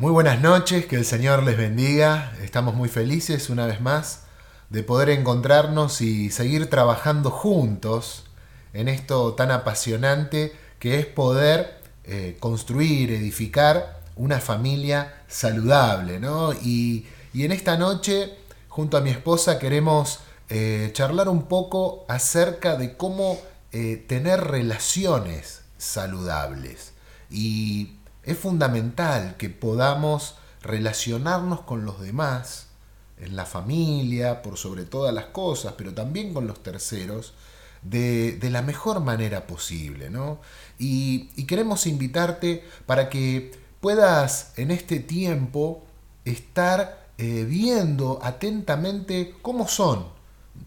Muy buenas noches, que el Señor les bendiga. Estamos muy felices una vez más de poder encontrarnos y seguir trabajando juntos en esto tan apasionante que es poder eh, construir, edificar una familia saludable. ¿no? Y, en esta noche, junto a mi esposa, queremos eh, charlar un poco acerca de cómo eh, tener relaciones saludables. Y es fundamental que podamos relacionarnos con los demás, en la familia, por sobre todas las cosas, pero también con los terceros, de, la mejor manera posible. ¿no? Y, queremos invitarte para que puedas en este tiempo estar eh, viendo atentamente cómo son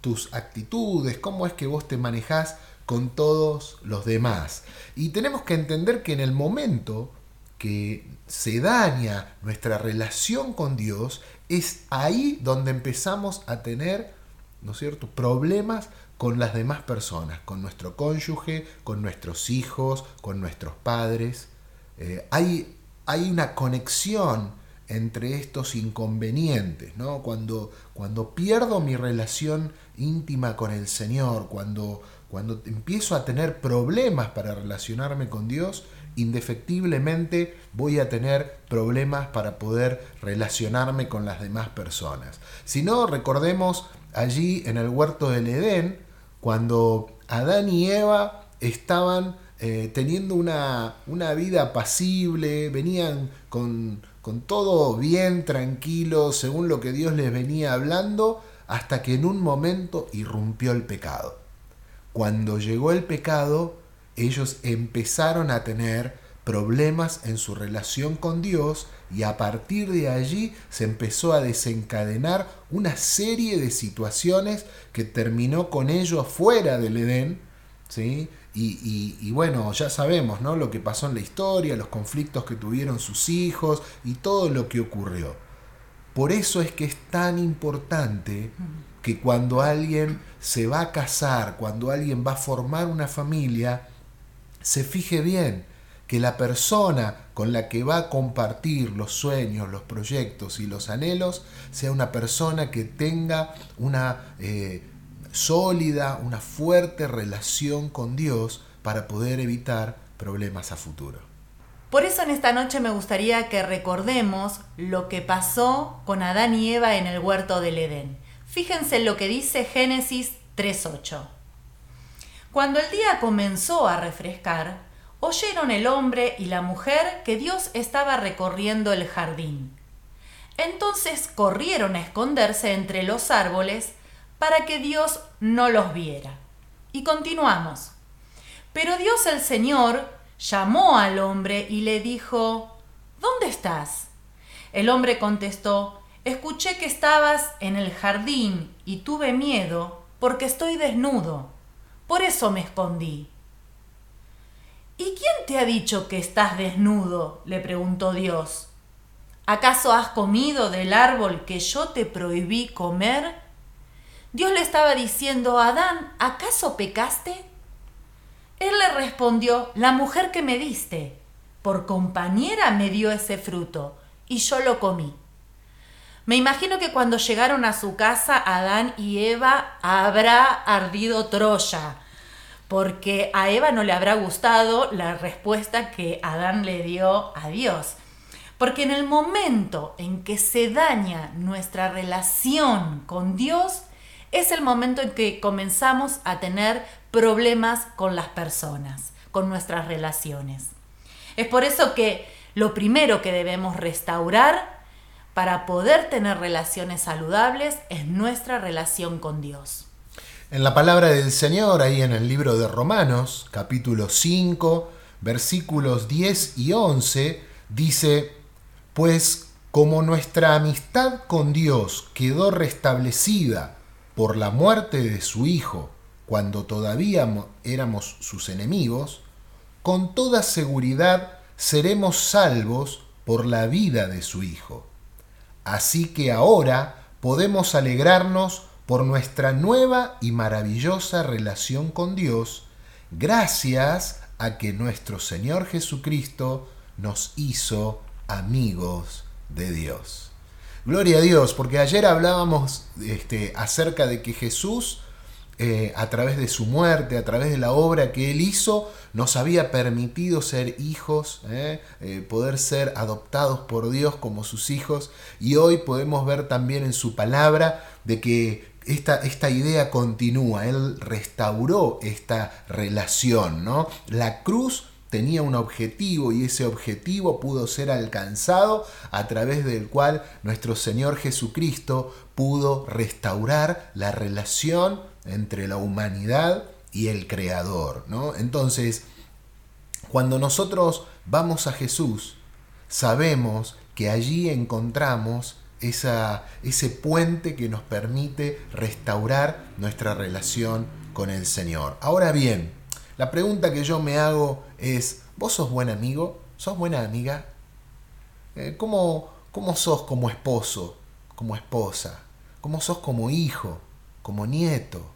tus actitudes, cómo es que vos te manejás con todos los demás. Y tenemos que entender que en el momento que se daña nuestra relación con Dios, es ahí donde empezamos a tener, ¿no es cierto?, problemas con las demás personas, con nuestro cónyuge, con nuestros hijos, con nuestros padres. Eh, hay, hay una conexión entre estos inconvenientes, ¿no? Cuando, cuando pierdo mi relación íntima con el Señor, cuando, cuando empiezo a tener problemas para relacionarme con Dios, indefectiblemente voy a tener problemas para poder relacionarme con las demás personas. Si no, recordemos allí en el huerto del Edén, cuando Adán y Eva estaban eh, teniendo una, una, vida apacible, venían con, con todo bien, tranquilo, según lo que Dios les venía hablando, hasta que en un momento irrumpió el pecado. Cuando llegó el pecado, ellos empezaron a tener problemas en su relación con Dios y a partir de allí se empezó a desencadenar una serie de situaciones que terminó con ellos fuera del Edén, ¿sí? Y, bueno, ya sabemos ¿no? lo que pasó en la historia, los conflictos que tuvieron sus hijos y todo lo que ocurrió. Por eso es que es tan importante que cuando alguien se va a casar, cuando alguien va a formar una familia, se fije bien que la persona con la que va a compartir los sueños, los proyectos y los anhelos sea una persona que tenga una eh, sólida, una fuerte relación con Dios para poder evitar problemas a futuro. Por eso en esta noche me gustaría que recordemos lo que pasó con Adán y Eva en el huerto del Edén. Fíjense lo que dice Génesis 3.8. Cuando el día comenzó a refrescar, oyeron el hombre y la mujer que Dios estaba recorriendo el jardín. Entonces corrieron a esconderse entre los árboles para que Dios no los viera. Y continuamos. Pero Dios el Señor llamó al hombre y le dijo, ¿Dónde estás? El hombre contestó, Escuché que estabas en el jardín y tuve miedo porque estoy desnudo por eso me escondí. ¿Y quién te ha dicho que estás desnudo? le preguntó Dios. ¿Acaso has comido del árbol que yo te prohibí comer? Dios le estaba diciendo Adán, ¿acaso pecaste? Él le respondió, la mujer que me diste, por compañera me dio ese fruto, y yo lo comí. Me imagino que cuando llegaron a su casa, Adán y Eva habrá ardido Troya, porque a Eva no le habrá gustado la respuesta que Adán le dio a Dios. Porque en el momento en que se daña nuestra relación con Dios, es el momento en que comenzamos a tener problemas con las personas, con nuestras relaciones. Es por eso que lo primero que debemos restaurar para poder tener relaciones saludables es nuestra relación con Dios. En la palabra del Señor, ahí en el libro de Romanos, capítulo 5, versículos 10 y 11, dice, pues como nuestra amistad con Dios quedó restablecida por la muerte de su Hijo, cuando todavía éramos sus enemigos, con toda seguridad seremos salvos por la vida de su Hijo. Así que ahora podemos alegrarnos por nuestra nueva y maravillosa relación con Dios, gracias a que nuestro Señor Jesucristo nos hizo amigos de Dios. Gloria a Dios, porque ayer hablábamos este, acerca de que Jesús, eh, a través de su muerte, a través de la obra que él hizo, nos había permitido ser hijos, eh, eh, poder ser adoptados por Dios como sus hijos, y hoy podemos ver también en su palabra de que esta, esta, idea continúa, Él restauró esta relación, ¿no? La cruz tenía un objetivo y ese objetivo pudo ser alcanzado a través del cual nuestro Señor Jesucristo pudo restaurar la relación entre la humanidad y el Creador. ¿no? Entonces, cuando nosotros vamos a Jesús, sabemos que allí encontramos esa, ese puente que nos permite restaurar nuestra relación con el Señor. Ahora bien, la pregunta que yo me hago es, ¿vos sos buen amigo? ¿Sos buena amiga? Eh, ¿cómo, ¿Cómo sos como esposo, como esposa? ¿Cómo sos como hijo, como nieto?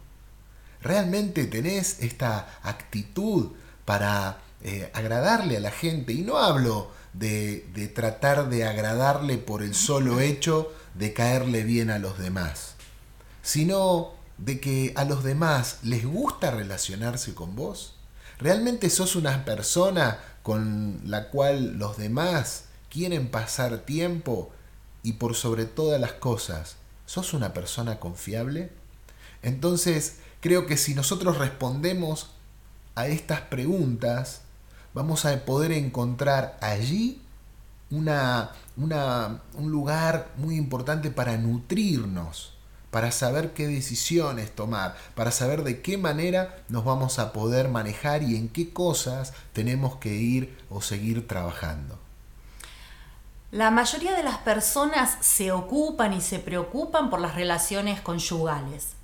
¿Realmente tenés esta actitud para eh, agradarle a la gente? Y no hablo de, de tratar de agradarle por el solo hecho de caerle bien a los demás, sino de que a los demás les gusta relacionarse con vos. ¿Realmente sos una persona con la cual los demás quieren pasar tiempo y por sobre todas las cosas, sos una persona confiable? Entonces, creo que si nosotros respondemos a estas preguntas, vamos a poder encontrar allí una, un lugar muy importante para nutrirnos para saber qué decisiones tomar, para saber de qué manera nos vamos a poder manejar y en qué cosas tenemos que ir o seguir trabajando. La mayoría de las personas se ocupan y se preocupan por las relaciones conyugales.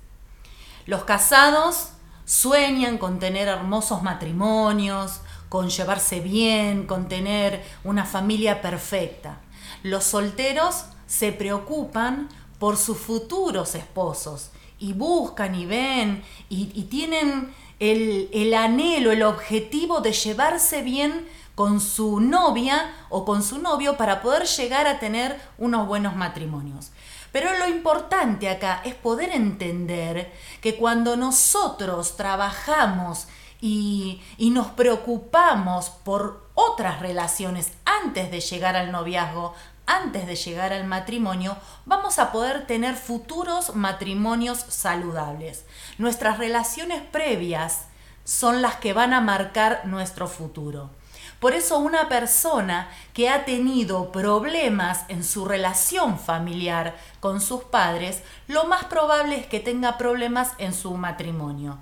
Los casados sueñan con tener hermosos matrimonios, con llevarse bien, con tener una familia perfecta. Los solteros se preocupan por sus futuros esposos y buscan y ven y, tienen el, el anhelo, el objetivo de llevarse bien con su novia o con su novio para poder llegar a tener unos buenos matrimonios. Pero lo importante acá es poder entender que cuando nosotros trabajamos y, nos preocupamos por otras relaciones antes de llegar al noviazgo, antes de llegar al matrimonio, vamos a poder tener futuros matrimonios saludables. Nuestras relaciones previas son las que van a marcar nuestro futuro. Por eso una persona que ha tenido problemas en su relación familiar con sus padres, lo más probable es que tenga problemas en su matrimonio.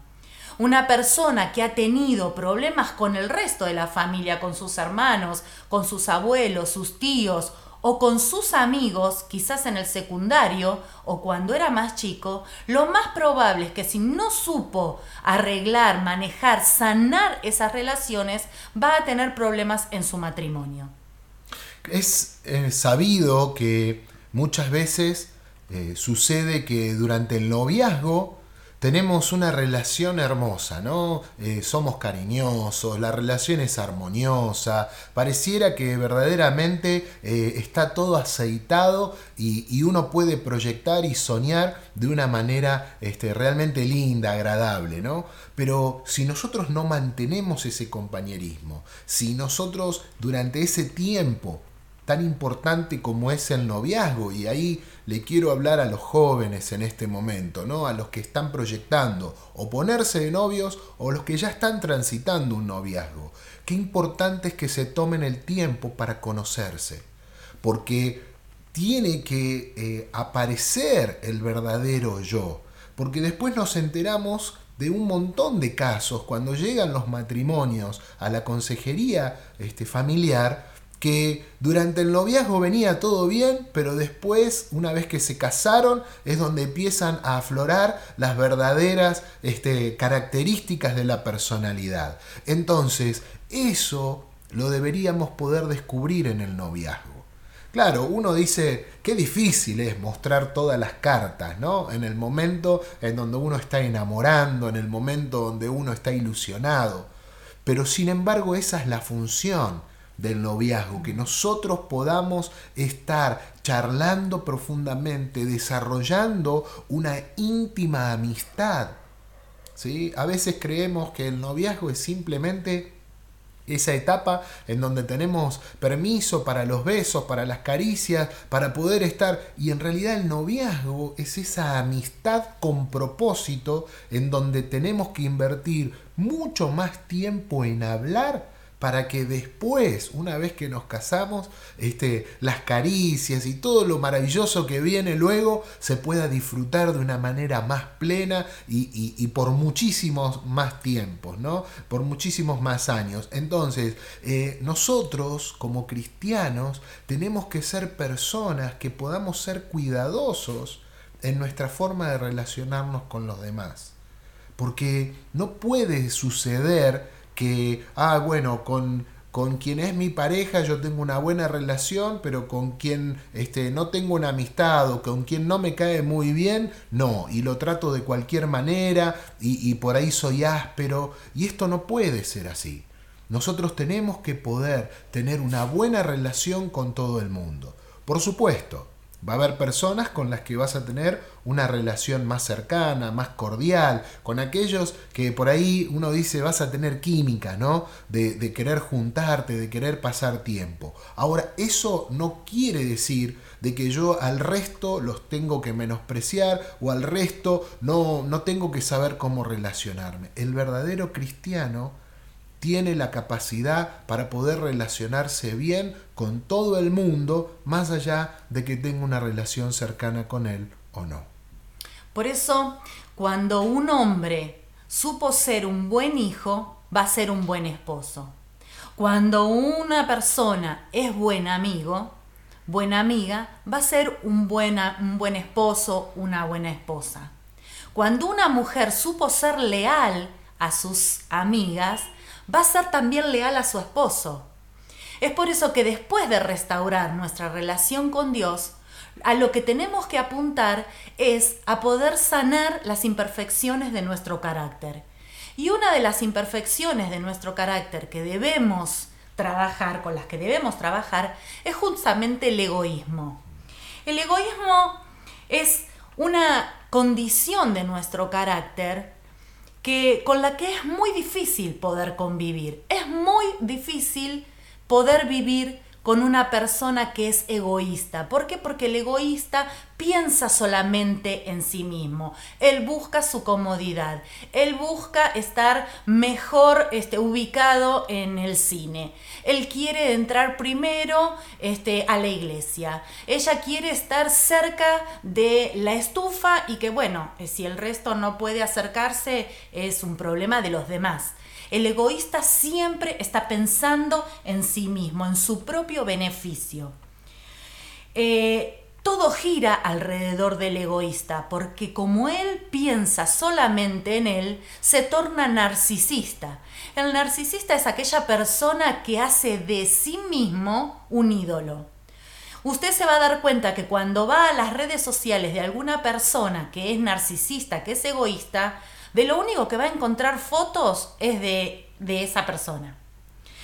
Una persona que ha tenido problemas con el resto de la familia, con sus hermanos, con sus abuelos, sus tíos o con sus amigos, quizás en el secundario o cuando era más chico, lo más probable es que si no supo arreglar, manejar, sanar esas relaciones, va a tener problemas en su matrimonio. Es eh, sabido que muchas veces eh, sucede que durante el noviazgo tenemos una relación hermosa, ¿no? Eh, somos cariñosos, la relación es armoniosa, pareciera que verdaderamente eh, está todo aceitado y, uno puede proyectar y soñar de una manera este, realmente linda, agradable, ¿no? Pero si nosotros no mantenemos ese compañerismo, si nosotros durante ese tiempo tan importante como es el noviazgo. Y ahí le quiero hablar a los jóvenes en este momento, ¿no? A los que están proyectando o ponerse de novios o los que ya están transitando un noviazgo. Qué importante es que se tomen el tiempo para conocerse. Porque tiene que eh, aparecer el verdadero yo. Porque después nos enteramos de un montón de casos cuando llegan los matrimonios a la consejería este, familiar que durante el noviazgo venía todo bien, pero después, una vez que se casaron, es donde empiezan a aflorar las verdaderas este, características de la personalidad. Entonces, eso lo deberíamos poder descubrir en el noviazgo. Claro, uno dice, qué difícil es mostrar todas las cartas, ¿no? En el momento en donde uno está enamorando, en el momento donde uno está ilusionado. Pero sin embargo esa es la función del noviazgo, que nosotros podamos estar charlando profundamente, desarrollando una íntima amistad. ¿sí? A veces creemos que el noviazgo es simplemente esa etapa en donde tenemos permiso para los besos, para las caricias, para poder estar. Y en realidad el noviazgo es esa amistad con propósito en donde tenemos que invertir mucho más tiempo en hablar para que después, una vez que nos casamos, este, las caricias y todo lo maravilloso que viene luego se pueda disfrutar de una manera más plena y, por muchísimos más tiempos, ¿no? Por muchísimos más años. Entonces, eh, nosotros como cristianos tenemos que ser personas que podamos ser cuidadosos en nuestra forma de relacionarnos con los demás. Porque no puede suceder que, ah, bueno, con, con quien es mi pareja yo tengo una buena relación, pero con quien este, no tengo una amistad o con quien no me cae muy bien, no, y lo trato de cualquier manera y, y por ahí soy áspero, y esto no puede ser así. Nosotros tenemos que poder tener una buena relación con todo el mundo. Por supuesto, Va a haber personas con las que vas a tener una relación más cercana, más cordial, con aquellos que por ahí uno dice vas a tener química, ¿no? De, de, querer juntarte, de querer pasar tiempo. Ahora, eso no quiere decir de que yo al resto los tengo que menospreciar o al resto no, no tengo que saber cómo relacionarme. El verdadero cristiano tiene la capacidad para poder relacionarse bien con todo el mundo, más allá de que tenga una relación cercana con él o no. Por eso, cuando un hombre supo ser un buen hijo, va a ser un buen esposo. Cuando una persona es buen amigo, buena amiga, va a ser un, buena, un buen esposo, una buena esposa. Cuando una mujer supo ser leal a sus amigas, va a ser también leal a su esposo. Es por eso que después de restaurar nuestra relación con Dios, a lo que tenemos que apuntar es a poder sanar las imperfecciones de nuestro carácter. Y una de las imperfecciones de nuestro carácter que debemos trabajar, con las que debemos trabajar, es justamente el egoísmo. El egoísmo es una condición de nuestro carácter que, con la que es muy difícil poder convivir. Es muy difícil poder vivir con una persona que es egoísta. ¿Por qué? Porque el egoísta piensa solamente en sí mismo. Él busca su comodidad. Él busca estar mejor este, ubicado en el cine. Él quiere entrar primero este, a la iglesia. Ella quiere estar cerca de la estufa y que bueno, si el resto no puede acercarse es un problema de los demás. El egoísta siempre está pensando en sí mismo, en su propio beneficio. Eh, todo gira alrededor del egoísta, porque como él piensa solamente en él, se torna narcisista. El narcisista es aquella persona que hace de sí mismo un ídolo. Usted se va a dar cuenta que cuando va a las redes sociales de alguna persona que es narcisista, que es egoísta, de lo único que va a encontrar fotos es de, de esa persona.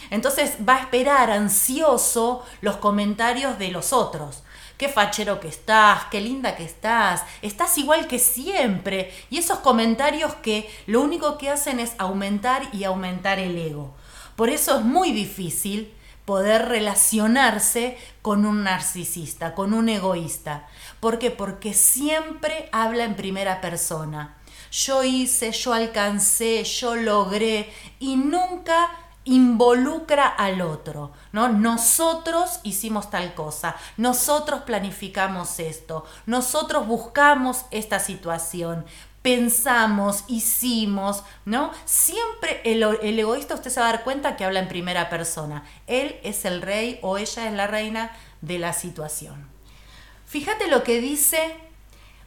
Entonces va a esperar ansioso los comentarios de los otros. Qué fachero que estás, qué linda que estás, estás igual que siempre. Y esos comentarios que lo único que hacen es aumentar y aumentar el ego. Por eso es muy difícil poder relacionarse con un narcisista, con un egoísta. ¿Por qué? Porque siempre habla en primera persona yo hice, yo alcancé, yo logré y nunca involucra al otro, ¿no? Nosotros hicimos tal cosa, nosotros planificamos esto, nosotros buscamos esta situación, pensamos, hicimos, ¿no? Siempre el, el, egoísta usted se va a dar cuenta que habla en primera persona. Él es el rey o ella es la reina de la situación. Fíjate lo que dice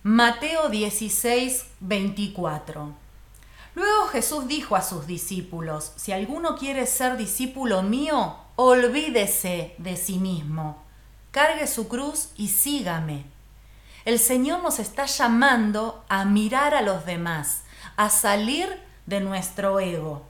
Mateo 16, 24. Luego Jesús dijo a sus discípulos, si alguno quiere ser discípulo mío, olvídese de sí mismo, cargue su cruz y sígame. El Señor nos está llamando a mirar a los demás, a salir de nuestro ego.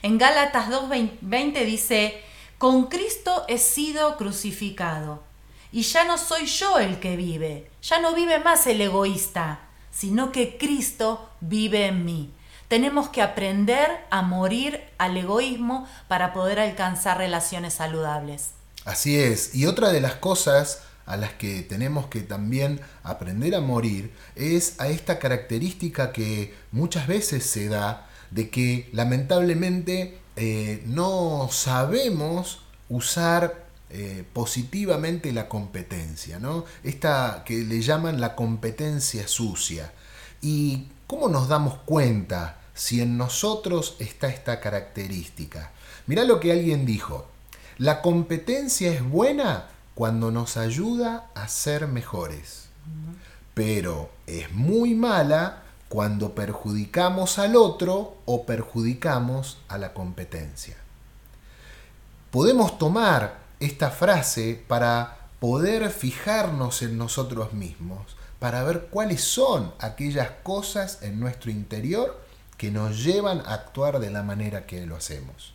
En Gálatas 2.20 dice, Con Cristo he sido crucificado. Y ya no soy yo el que vive, ya no vive más el egoísta, sino que Cristo vive en mí. Tenemos que aprender a morir al egoísmo para poder alcanzar relaciones saludables. Así es. Y otra de las cosas a las que tenemos que también aprender a morir es a esta característica que muchas veces se da de que lamentablemente eh, no sabemos usar eh, positivamente la competencia, ¿no? Esta que le llaman la competencia sucia. ¿Y cómo nos damos cuenta si en nosotros está esta característica? Mirá lo que alguien dijo. La competencia es buena cuando nos ayuda a ser mejores, pero es muy mala cuando perjudicamos al otro o perjudicamos a la competencia. Podemos tomar esta frase para poder fijarnos en nosotros mismos, para ver cuáles son aquellas cosas en nuestro interior que nos llevan a actuar de la manera que lo hacemos.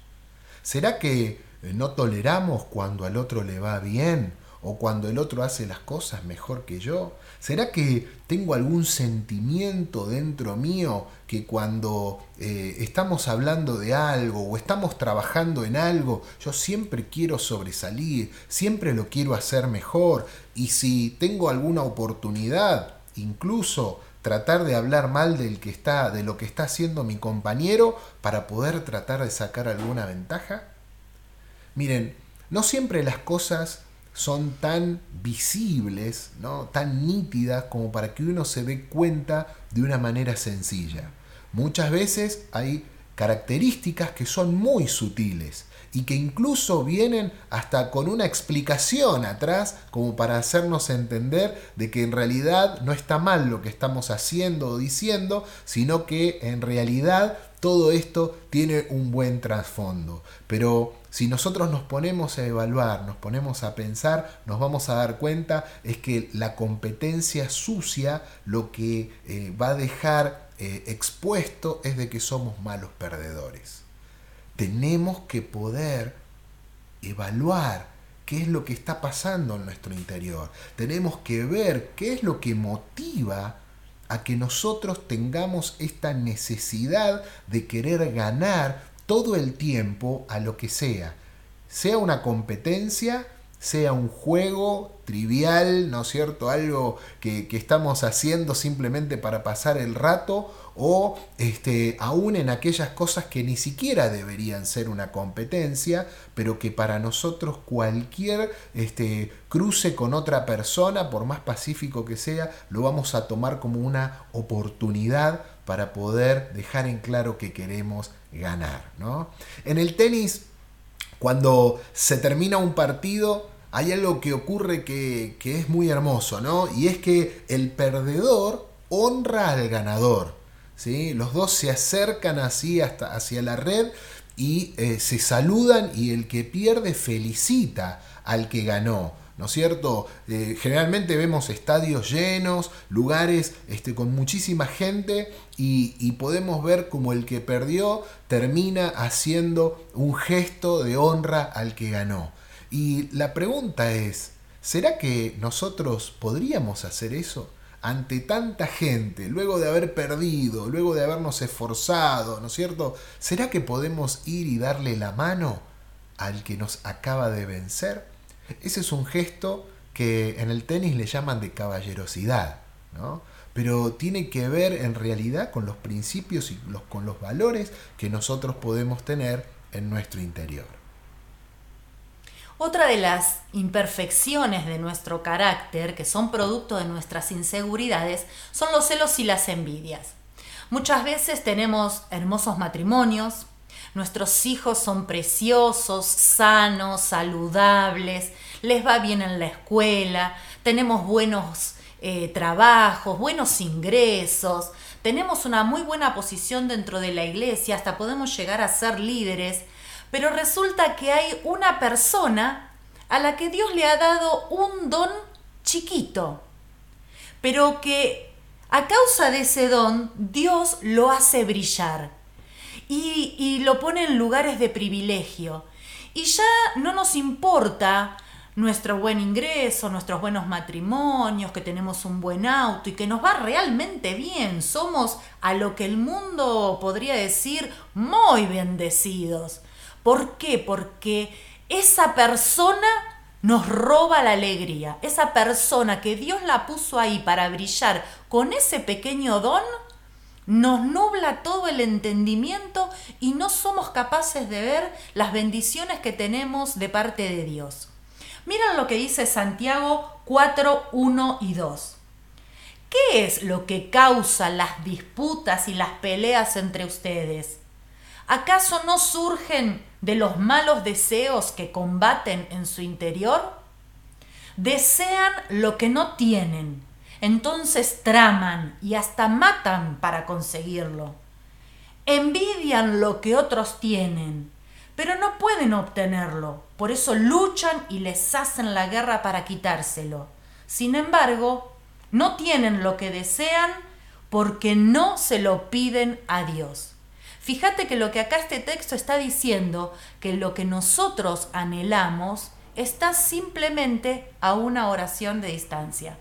¿Será que no toleramos cuando al otro le va bien o cuando el otro hace las cosas mejor que yo? ¿Será que tengo algún sentimiento dentro mío que cuando eh, estamos hablando de algo o estamos trabajando en algo, yo siempre quiero sobresalir, siempre lo quiero hacer mejor y si tengo alguna oportunidad, incluso tratar de hablar mal del que está, de lo que está haciendo mi compañero para poder tratar de sacar alguna ventaja? Miren, no siempre las cosas son tan visibles, ¿no? tan nítidas como para que uno se dé cuenta de una manera sencilla. Muchas veces hay características que son muy sutiles y que incluso vienen hasta con una explicación atrás como para hacernos entender de que en realidad no está mal lo que estamos haciendo o diciendo, sino que en realidad todo esto tiene un buen trasfondo. Pero si nosotros nos ponemos a evaluar, nos ponemos a pensar, nos vamos a dar cuenta es que la competencia sucia lo que eh, va a dejar eh, expuesto es de que somos malos perdedores. Tenemos que poder evaluar qué es lo que está pasando en nuestro interior. Tenemos que ver qué es lo que motiva a que nosotros tengamos esta necesidad de querer ganar todo el tiempo a lo que sea. Sea una competencia, sea un juego trivial, ¿no es cierto? Algo que, estamos haciendo simplemente para pasar el rato o este, aún en aquellas cosas que ni siquiera deberían ser una competencia, pero que para nosotros cualquier este, cruce con otra persona, por más pacífico que sea, lo vamos a tomar como una oportunidad para poder dejar en claro que queremos ganar. ¿no? En el tenis, cuando se termina un partido, hay algo que ocurre que, es muy hermoso, ¿no? Y es que el perdedor honra al ganador. ¿sí? Los dos se acercan así hasta hacia la red y eh, se saludan y el que pierde felicita al que ganó. ¿No es cierto? Eh, generalmente vemos estadios llenos, lugares este, con muchísima gente y, y, podemos ver como el que perdió termina haciendo un gesto de honra al que ganó. Y la pregunta es, ¿será que nosotros podríamos hacer eso? ante tanta gente, luego de haber perdido, luego de habernos esforzado, ¿no es cierto? ¿Será que podemos ir y darle la mano al que nos acaba de vencer? Ese es un gesto que en el tenis le llaman de caballerosidad, ¿no? Pero tiene que ver en realidad con los principios y los, con los valores que nosotros podemos tener en nuestro interior. Otra de las imperfecciones de nuestro carácter, que son producto de nuestras inseguridades, son los celos y las envidias. Muchas veces tenemos hermosos matrimonios, Nuestros hijos son preciosos, sanos, saludables, les va bien en la escuela, tenemos buenos eh, trabajos, buenos ingresos, tenemos una muy buena posición dentro de la iglesia, hasta podemos llegar a ser líderes, pero resulta que hay una persona a la que Dios le ha dado un don chiquito, pero que a causa de ese don Dios lo hace brillar y, lo pone en lugares de privilegio. Y ya no nos importa nuestro buen ingreso, nuestros buenos matrimonios, que tenemos un buen auto y que nos va realmente bien. Somos a lo que el mundo podría decir muy bendecidos. ¿Por qué? Porque esa persona nos roba la alegría. Esa persona que Dios la puso ahí para brillar con ese pequeño don, nos nubla todo el entendimiento y no somos capaces de ver las bendiciones que tenemos de parte de Dios. Miren lo que dice Santiago 4, 1 y 2. ¿Qué es lo que causa las disputas y las peleas entre ustedes? ¿Acaso no surgen de los malos deseos que combaten en su interior? Desean lo que no tienen, entonces traman y hasta matan para conseguirlo. Envidian lo que otros tienen pero no pueden obtenerlo, por eso luchan y les hacen la guerra para quitárselo. Sin embargo, no tienen lo que desean porque no se lo piden a Dios. Fíjate que lo que acá este texto está diciendo, que lo que nosotros anhelamos está simplemente a una oración de distancia.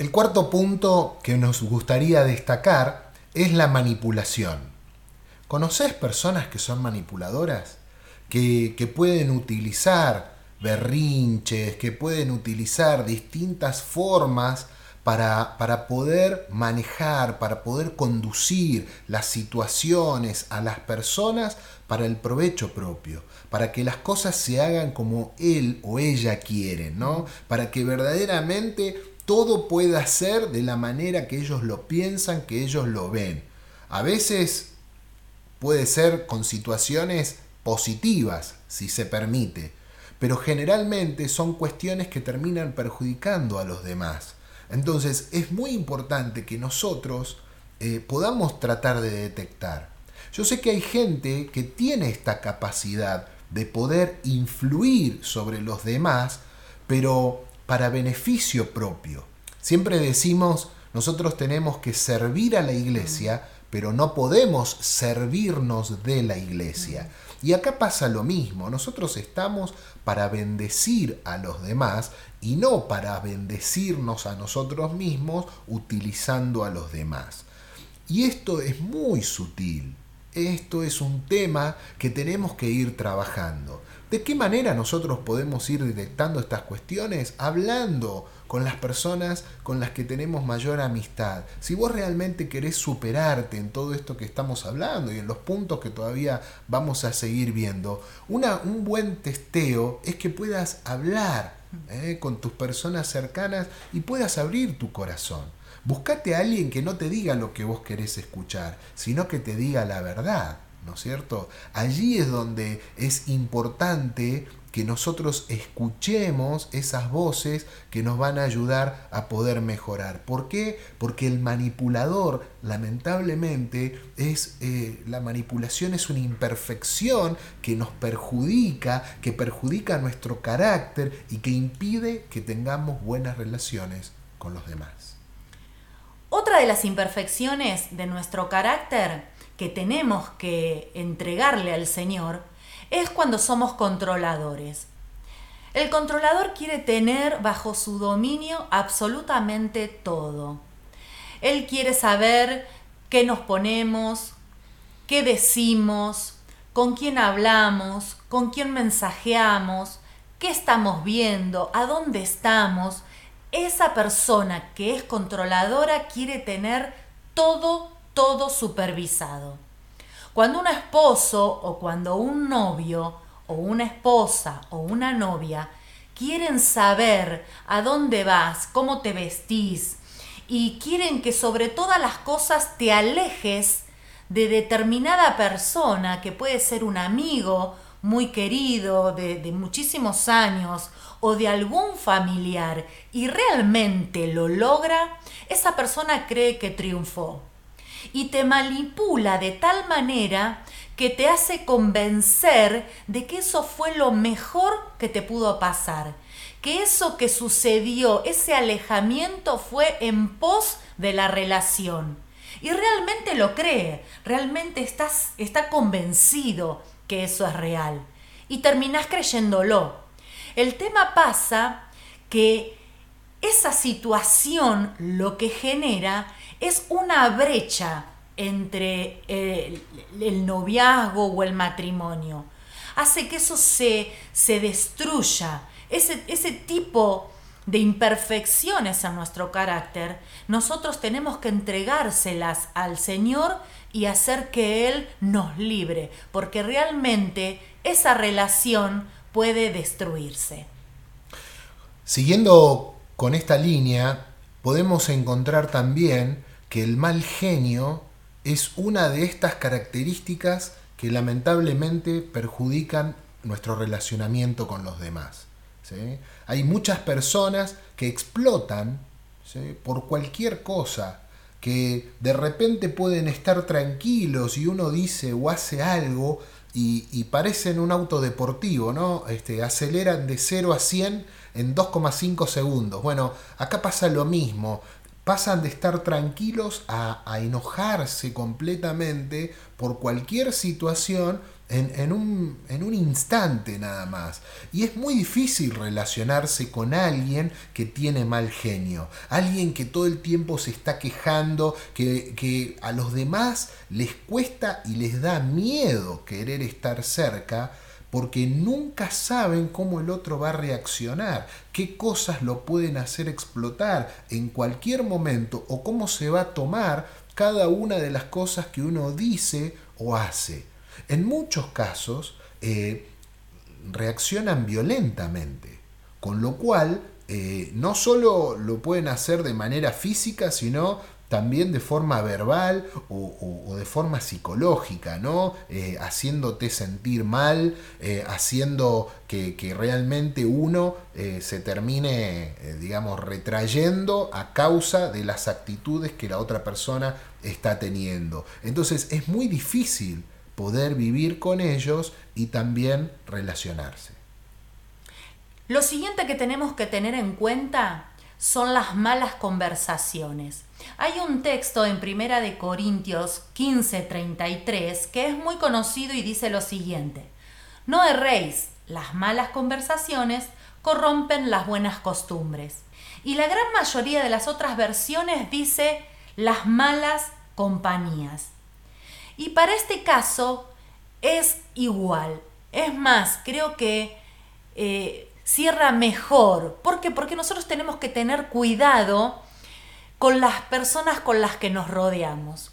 El cuarto punto que nos gustaría destacar es la manipulación. ¿Conoces personas que son manipuladoras? Que, que pueden utilizar berrinches, que pueden utilizar distintas formas para, para, poder manejar, para poder conducir las situaciones a las personas para el provecho propio, para que las cosas se hagan como él o ella quieren, ¿no? Para que verdaderamente todo pueda ser de la manera que ellos lo piensan, que ellos lo ven. A veces puede ser con situaciones positivas, si se permite, pero generalmente son cuestiones que terminan perjudicando a los demás. Entonces es muy importante que nosotros eh, podamos tratar de detectar. Yo sé que hay gente que tiene esta capacidad de poder influir sobre los demás, pero para beneficio propio. Siempre decimos, nosotros tenemos que servir a la iglesia pero no podemos servirnos de la iglesia. Y acá pasa lo mismo, nosotros estamos para bendecir a los demás y no para bendecirnos a nosotros mismos utilizando a los demás. Y esto es muy sutil, esto es un tema que tenemos que ir trabajando. ¿De qué manera nosotros podemos ir detectando estas cuestiones? Hablando con las personas con las que tenemos mayor amistad. Si vos realmente querés superarte en todo esto que estamos hablando y en los puntos que todavía vamos a seguir viendo, un buen testeo es que puedas hablar eh, con tus personas cercanas y puedas abrir tu corazón. Buscate a alguien que no te diga lo que vos querés escuchar, sino que te diga la verdad. ¿No es cierto? Allí es donde es importante que nosotros escuchemos esas voces que nos van a ayudar a poder mejorar. ¿Por qué? Porque el manipulador, lamentablemente, es eh, la manipulación es una imperfección que nos perjudica, que perjudica nuestro carácter y que impide que tengamos buenas relaciones con los demás. Otra de las imperfecciones de nuestro carácter que tenemos que entregarle al Señor es cuando somos controladores. El controlador quiere tener bajo su dominio absolutamente todo. Él quiere saber qué nos ponemos, qué decimos, con quién hablamos, con quién mensajeamos, qué estamos viendo, a dónde estamos. Esa persona que es controladora quiere tener todo todo supervisado. Cuando un esposo o cuando un novio o una esposa o una novia quieren saber a dónde vas, cómo te vestís y quieren que sobre todas las cosas te alejes de determinada persona que puede ser un amigo muy querido de, de muchísimos años o de algún familiar y realmente lo logra, esa persona cree que triunfó y te manipula de tal manera que te hace convencer de que eso fue lo mejor que te pudo pasar, que eso que sucedió, ese alejamiento fue en pos de la relación. Y realmente lo cree, realmente estás, está convencido que eso es real. y terminás creyéndolo. El tema pasa que esa situación lo que genera es una brecha entre el, noviazgo o el matrimonio. Hace que eso se, se destruya. Ese, ese tipo de imperfecciones en nuestro carácter, nosotros tenemos que entregárselas al Señor y hacer que Él nos libre, porque realmente esa relación puede destruirse. Siguiendo con esta línea, podemos encontrar también que el mal genio es una de estas características que lamentablemente perjudican nuestro relacionamiento con los demás. Hay muchas personas que explotan por cualquier cosa, que de repente pueden estar tranquilos y uno dice o hace algo y, parecen un auto deportivo, ¿no? Este, aceleran de 0 a 100 en 2,5 segundos. Bueno, acá pasa lo mismo pasan de estar tranquilos a, enojarse completamente por cualquier situación en, un, en, un, instante nada más. Y es muy difícil relacionarse con alguien que tiene mal genio, alguien que todo el tiempo se está quejando, que, que a los demás les cuesta y les da miedo querer estar cerca porque nunca saben cómo el otro va a reaccionar, qué cosas lo pueden hacer explotar en cualquier momento o cómo se va a tomar cada una de las cosas que uno dice o hace. En muchos casos eh, reaccionan violentamente, con lo cual eh, no solo lo pueden hacer de manera física, sino también de forma verbal o, de forma psicológica, ¿no? Eh, haciéndote sentir mal, eh, haciendo que, realmente uno eh, se termine, digamos, retrayendo a causa de las actitudes que la otra persona está teniendo. Entonces es muy difícil poder vivir con ellos y también relacionarse. Lo siguiente que tenemos que tener en cuenta son las malas conversaciones. Hay un texto en Primera de Corintios 15:33 que es muy conocido y dice lo siguiente: No erréis, las malas conversaciones corrompen las buenas costumbres. Y la gran mayoría de las otras versiones dice las malas compañías. Y para este caso es igual. Es más, creo que eh, cierra mejor. ¿Por qué? Porque nosotros tenemos que tener cuidado con las personas con las que nos rodeamos.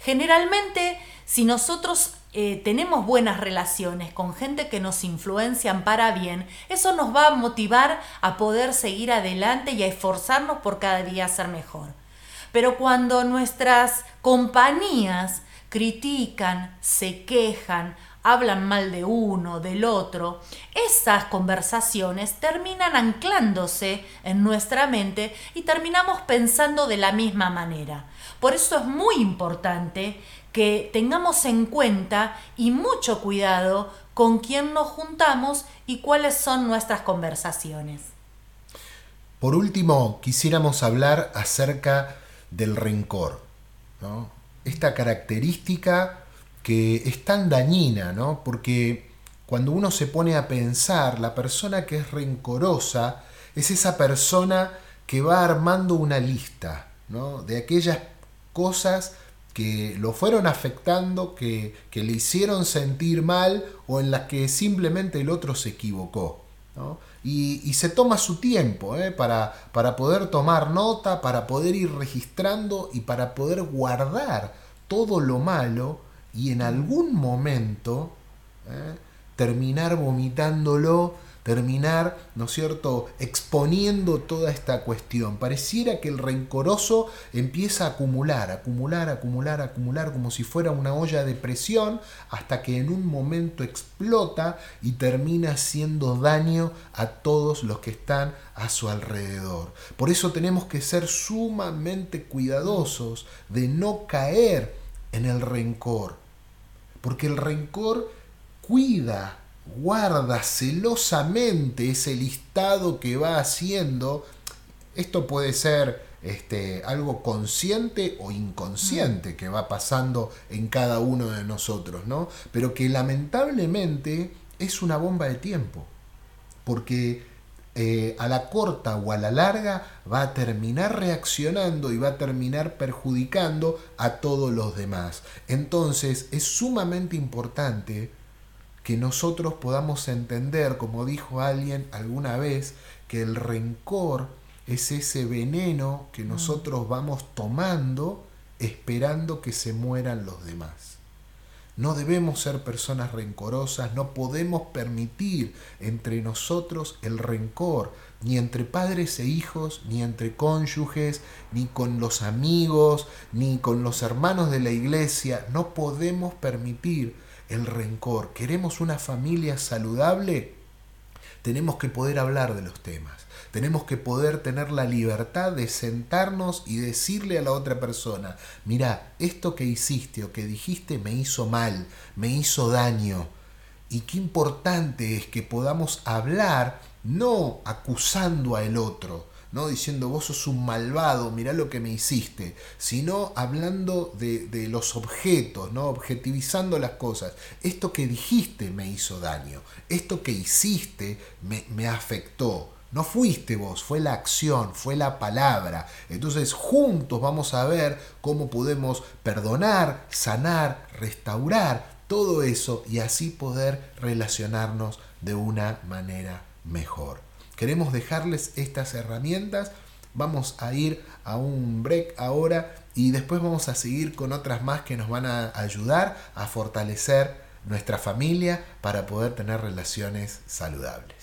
Generalmente, si nosotros eh, tenemos buenas relaciones con gente que nos influencian para bien, eso nos va a motivar a poder seguir adelante y a esforzarnos por cada día ser mejor. Pero cuando nuestras compañías critican, se quejan, hablan mal de uno, del otro, esas conversaciones terminan anclándose en nuestra mente y terminamos pensando de la misma manera. Por eso es muy importante que tengamos en cuenta y mucho cuidado con quién nos juntamos y cuáles son nuestras conversaciones. Por último, quisiéramos hablar acerca del rencor. Esta característica que es tan dañina, ¿no? Porque cuando uno se pone a pensar, la persona que es rencorosa es esa persona que va armando una lista, ¿no? De aquellas cosas que lo fueron afectando, que, le hicieron sentir mal o en las que simplemente el otro se equivocó. Y, se toma su tiempo ¿eh? para, para poder tomar nota, para poder ir registrando y para poder guardar todo lo malo y en algún momento ¿eh? terminar vomitándolo, terminar, ¿no es cierto?, exponiendo toda esta cuestión. Pareciera que el rencoroso empieza a acumular, acumular, acumular, acumular, como si fuera una olla de presión, hasta que en un momento explota y termina haciendo daño a todos los que están a su alrededor. Por eso tenemos que ser sumamente cuidadosos de no caer en el rencor porque el rencor cuida, guarda celosamente ese listado que va haciendo. Esto puede ser este, algo consciente o inconsciente que va pasando en cada uno de nosotros, ¿no? Pero que lamentablemente es una bomba de tiempo, porque eh, a la corta o a la larga va a terminar reaccionando y va a terminar perjudicando a todos los demás. Entonces es sumamente importante que nosotros podamos entender, como dijo alguien alguna vez, que el rencor es ese veneno que mm. nosotros vamos tomando esperando que se mueran los demás. No debemos ser personas rencorosas, no podemos permitir entre nosotros el rencor, ni entre padres e hijos, ni entre cónyuges, ni con los amigos, ni con los hermanos de la iglesia. No podemos permitir el rencor. ¿Queremos una familia saludable? Tenemos que poder hablar de los temas. Tenemos que poder tener la libertad de sentarnos y decirle a la otra persona, mira, esto que hiciste o que dijiste me hizo mal, me hizo daño. Y qué importante es que podamos hablar no acusando al otro, no diciendo vos sos un malvado, mirá lo que me hiciste, sino hablando de, de, los objetos, ¿no? objetivizando las cosas. Esto que dijiste me hizo daño, esto que hiciste me, me afectó. No fuiste vos, fue la acción, fue la palabra. Entonces juntos vamos a ver cómo podemos perdonar, sanar, restaurar todo eso y así poder relacionarnos de una manera mejor. Queremos dejarles estas herramientas. Vamos a ir a un break ahora y después vamos a seguir con otras más que nos van a ayudar a fortalecer nuestra familia para poder tener relaciones saludables.